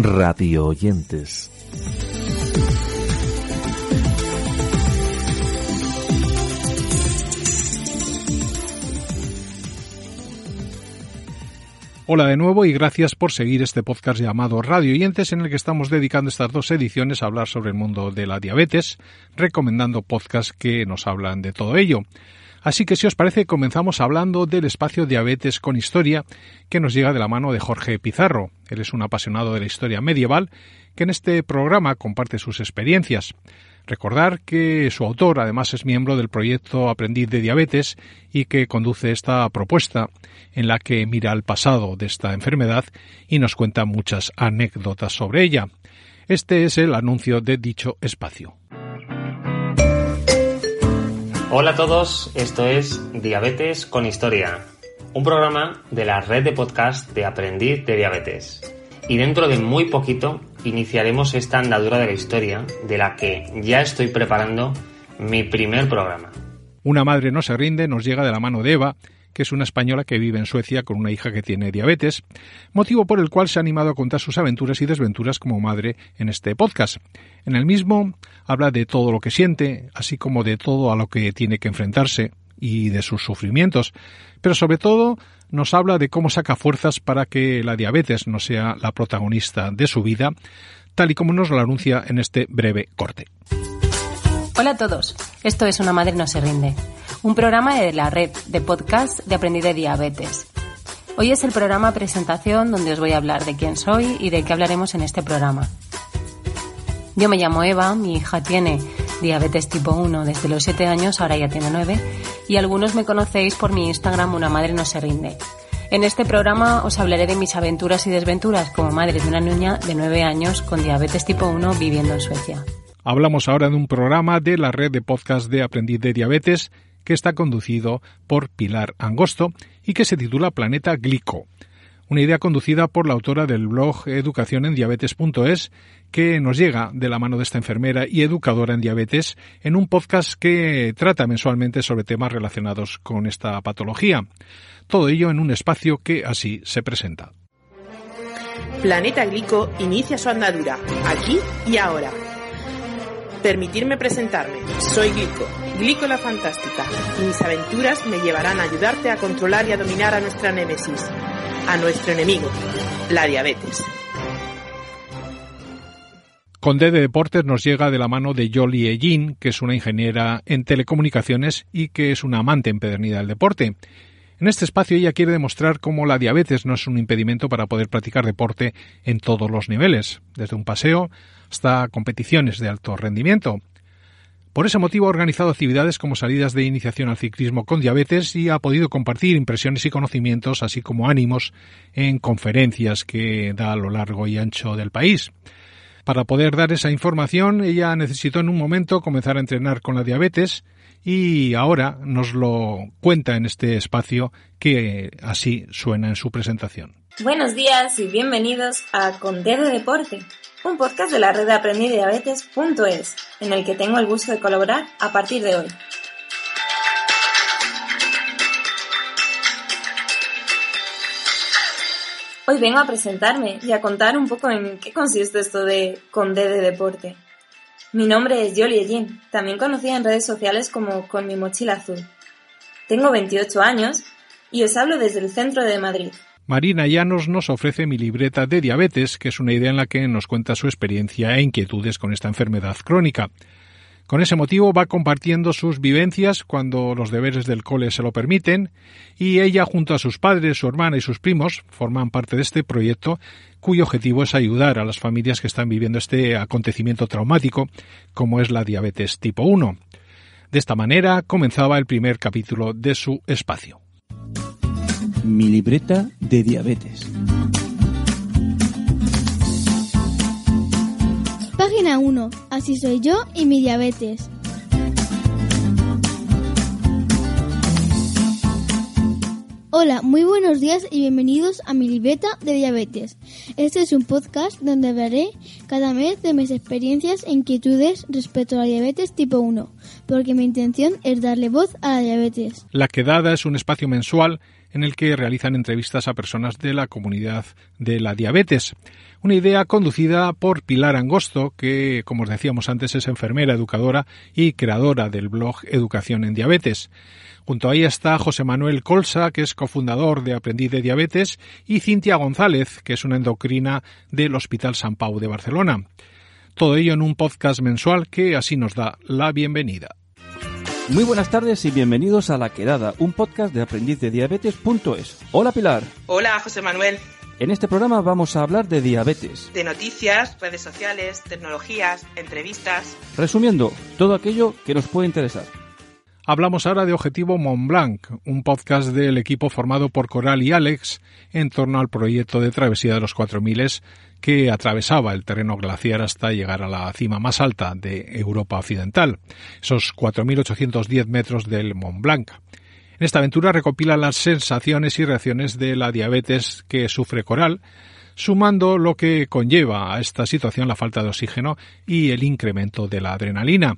Radio oyentes. Hola de nuevo y gracias por seguir este podcast llamado Radio Oyentes en el que estamos dedicando estas dos ediciones a hablar sobre el mundo de la diabetes, recomendando podcasts que nos hablan de todo ello. Así que si os parece comenzamos hablando del espacio Diabetes con Historia que nos llega de la mano de Jorge Pizarro. Él es un apasionado de la historia medieval que en este programa comparte sus experiencias. Recordar que su autor además es miembro del proyecto Aprendiz de Diabetes y que conduce esta propuesta en la que mira al pasado de esta enfermedad y nos cuenta muchas anécdotas sobre ella. Este es el anuncio de dicho espacio. Hola a todos, esto es Diabetes con Historia, un programa de la red de podcast de Aprendiz de Diabetes. Y dentro de muy poquito iniciaremos esta andadura de la historia de la que ya estoy preparando mi primer programa. Una madre no se rinde nos llega de la mano de Eva, que es una española que vive en Suecia con una hija que tiene diabetes, motivo por el cual se ha animado a contar sus aventuras y desventuras como madre en este podcast. En el mismo habla de todo lo que siente, así como de todo a lo que tiene que enfrentarse y de sus sufrimientos, pero sobre todo nos habla de cómo saca fuerzas para que la diabetes no sea la protagonista de su vida, tal y como nos lo anuncia en este breve corte. Hola a todos, esto es Una Madre No Se Rinde, un programa de la red de podcast de Aprendí de Diabetes. Hoy es el programa presentación donde os voy a hablar de quién soy y de qué hablaremos en este programa. Yo me llamo Eva, mi hija tiene diabetes tipo 1 desde los 7 años, ahora ya tiene 9, y algunos me conocéis por mi Instagram Una Madre No Se Rinde. En este programa os hablaré de mis aventuras y desventuras como madre de una niña de 9 años con diabetes tipo 1 viviendo en Suecia. Hablamos ahora de un programa de la red de podcast de Aprendiz de Diabetes que está conducido por Pilar Angosto y que se titula Planeta Glico. Una idea conducida por la autora del blog educacionendiabetes.es que nos llega de la mano de esta enfermera y educadora en diabetes en un podcast que trata mensualmente sobre temas relacionados con esta patología. Todo ello en un espacio que así se presenta. Planeta Glico inicia su andadura, aquí y ahora. Permitirme presentarme. Soy Glico, Glico la Fantástica, y mis aventuras me llevarán a ayudarte a controlar y a dominar a nuestra némesis, a nuestro enemigo, la diabetes. Conde de Deportes nos llega de la mano de Jolie Ellin, que es una ingeniera en telecomunicaciones y que es una amante empedernida del deporte. En este espacio ella quiere demostrar cómo la diabetes no es un impedimento para poder practicar deporte en todos los niveles, desde un paseo hasta competiciones de alto rendimiento. Por ese motivo ha organizado actividades como salidas de iniciación al ciclismo con diabetes y ha podido compartir impresiones y conocimientos, así como ánimos, en conferencias que da a lo largo y ancho del país. Para poder dar esa información, ella necesitó en un momento comenzar a entrenar con la diabetes y ahora nos lo cuenta en este espacio que así suena en su presentación. Buenos días y bienvenidos a Conde de Deporte, un podcast de la red aprendidiabetes.es, en el que tengo el gusto de colaborar a partir de hoy. Hoy vengo a presentarme y a contar un poco en qué consiste esto de Conde de Deporte. Mi nombre es Jolie Jean, también conocida en redes sociales como Con mi mochila azul. Tengo 28 años y os hablo desde el centro de Madrid, Marina Llanos nos ofrece mi libreta de diabetes, que es una idea en la que nos cuenta su experiencia e inquietudes con esta enfermedad crónica. Con ese motivo va compartiendo sus vivencias cuando los deberes del cole se lo permiten y ella junto a sus padres, su hermana y sus primos forman parte de este proyecto cuyo objetivo es ayudar a las familias que están viviendo este acontecimiento traumático como es la diabetes tipo 1. De esta manera comenzaba el primer capítulo de su espacio. Mi libreta de diabetes. 1. Así soy yo y mi diabetes. Hola, muy buenos días y bienvenidos a mi libreta de diabetes. Este es un podcast donde hablaré cada mes de mis experiencias e inquietudes respecto a la diabetes tipo 1, porque mi intención es darle voz a la diabetes. La Quedada es un espacio mensual en el que realizan entrevistas a personas de la comunidad de la diabetes. Una idea conducida por Pilar Angosto, que, como os decíamos antes, es enfermera, educadora y creadora del blog Educación en Diabetes. Junto a ella está José Manuel Colsa, que es cofundador de Aprendiz de Diabetes, y Cintia González, que es una endocrina del Hospital San Pau de Barcelona. Todo ello en un podcast mensual que así nos da la bienvenida. Muy buenas tardes y bienvenidos a La Quedada, un podcast de aprendiz de diabetes.es. Hola Pilar. Hola José Manuel. En este programa vamos a hablar de diabetes. De noticias, redes sociales, tecnologías, entrevistas. Resumiendo, todo aquello que nos puede interesar. Hablamos ahora de Objetivo Mont Blanc, un podcast del equipo formado por Coral y Alex en torno al proyecto de travesía de los 4000 que atravesaba el terreno glaciar hasta llegar a la cima más alta de Europa Occidental, esos 4.810 metros del Mont Blanc. En esta aventura recopila las sensaciones y reacciones de la diabetes que sufre Coral, sumando lo que conlleva a esta situación la falta de oxígeno y el incremento de la adrenalina.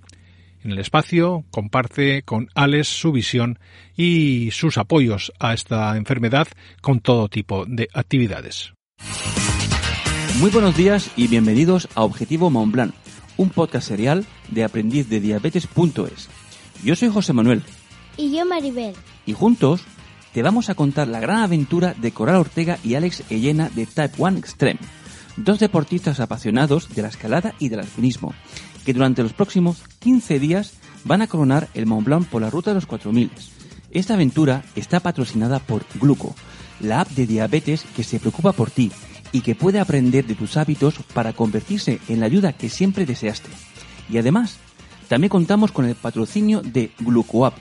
En el espacio comparte con Alex su visión y sus apoyos a esta enfermedad con todo tipo de actividades. Muy buenos días y bienvenidos a Objetivo Mont Blanc, un podcast serial de aprendiz de diabetes.es. Yo soy José Manuel. Y yo Maribel. Y juntos te vamos a contar la gran aventura de Coral Ortega y Alex Ellena de Type 1 Extreme, dos deportistas apasionados de la escalada y del alpinismo, que durante los próximos 15 días van a coronar el Mont Blanc por la ruta de los 4000. Esta aventura está patrocinada por Gluco, la app de diabetes que se preocupa por ti y que puede aprender de tus hábitos para convertirse en la ayuda que siempre deseaste. Y además, también contamos con el patrocinio de GlucoApp,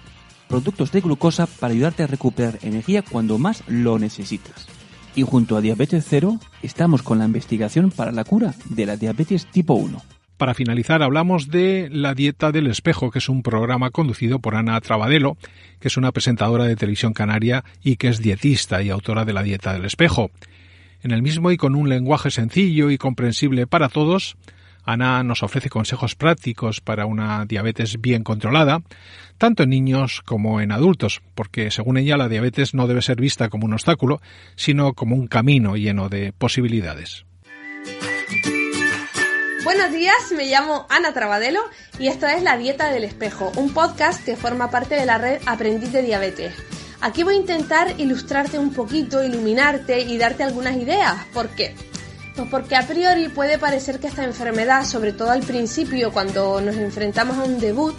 productos de glucosa para ayudarte a recuperar energía cuando más lo necesitas. Y junto a Diabetes Cero, estamos con la investigación para la cura de la diabetes tipo 1. Para finalizar, hablamos de La Dieta del Espejo, que es un programa conducido por Ana Trabadelo, que es una presentadora de televisión canaria y que es dietista y autora de La Dieta del Espejo. En el mismo y con un lenguaje sencillo y comprensible para todos, Ana nos ofrece consejos prácticos para una diabetes bien controlada, tanto en niños como en adultos, porque según ella la diabetes no debe ser vista como un obstáculo, sino como un camino lleno de posibilidades. Buenos días, me llamo Ana Trabadelo y esto es La Dieta del Espejo, un podcast que forma parte de la red Aprendiz de Diabetes. Aquí voy a intentar ilustrarte un poquito, iluminarte y darte algunas ideas. ¿Por porque a priori puede parecer que esta enfermedad, sobre todo al principio cuando nos enfrentamos a un debut,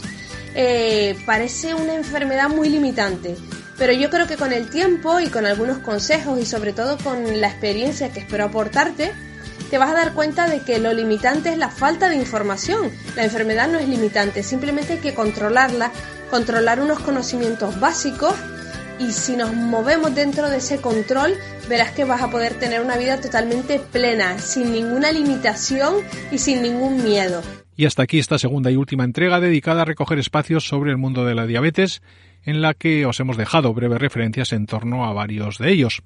eh, parece una enfermedad muy limitante. Pero yo creo que con el tiempo y con algunos consejos y sobre todo con la experiencia que espero aportarte, te vas a dar cuenta de que lo limitante es la falta de información. La enfermedad no es limitante, simplemente hay que controlarla, controlar unos conocimientos básicos y si nos movemos dentro de ese control, verás que vas a poder tener una vida totalmente plena, sin ninguna limitación y sin ningún miedo. Y hasta aquí esta segunda y última entrega dedicada a recoger espacios sobre el mundo de la diabetes, en la que os hemos dejado breves referencias en torno a varios de ellos.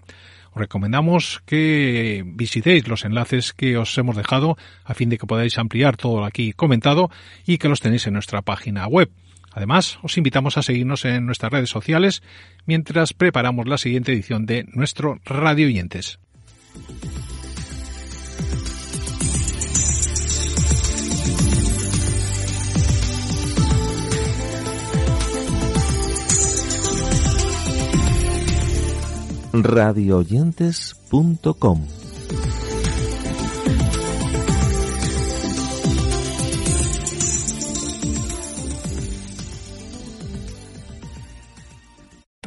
Os recomendamos que visitéis los enlaces que os hemos dejado a fin de que podáis ampliar todo lo aquí comentado y que los tenéis en nuestra página web. Además, os invitamos a seguirnos en nuestras redes sociales mientras preparamos la siguiente edición de nuestro Radio Oyentes. radioyentes.com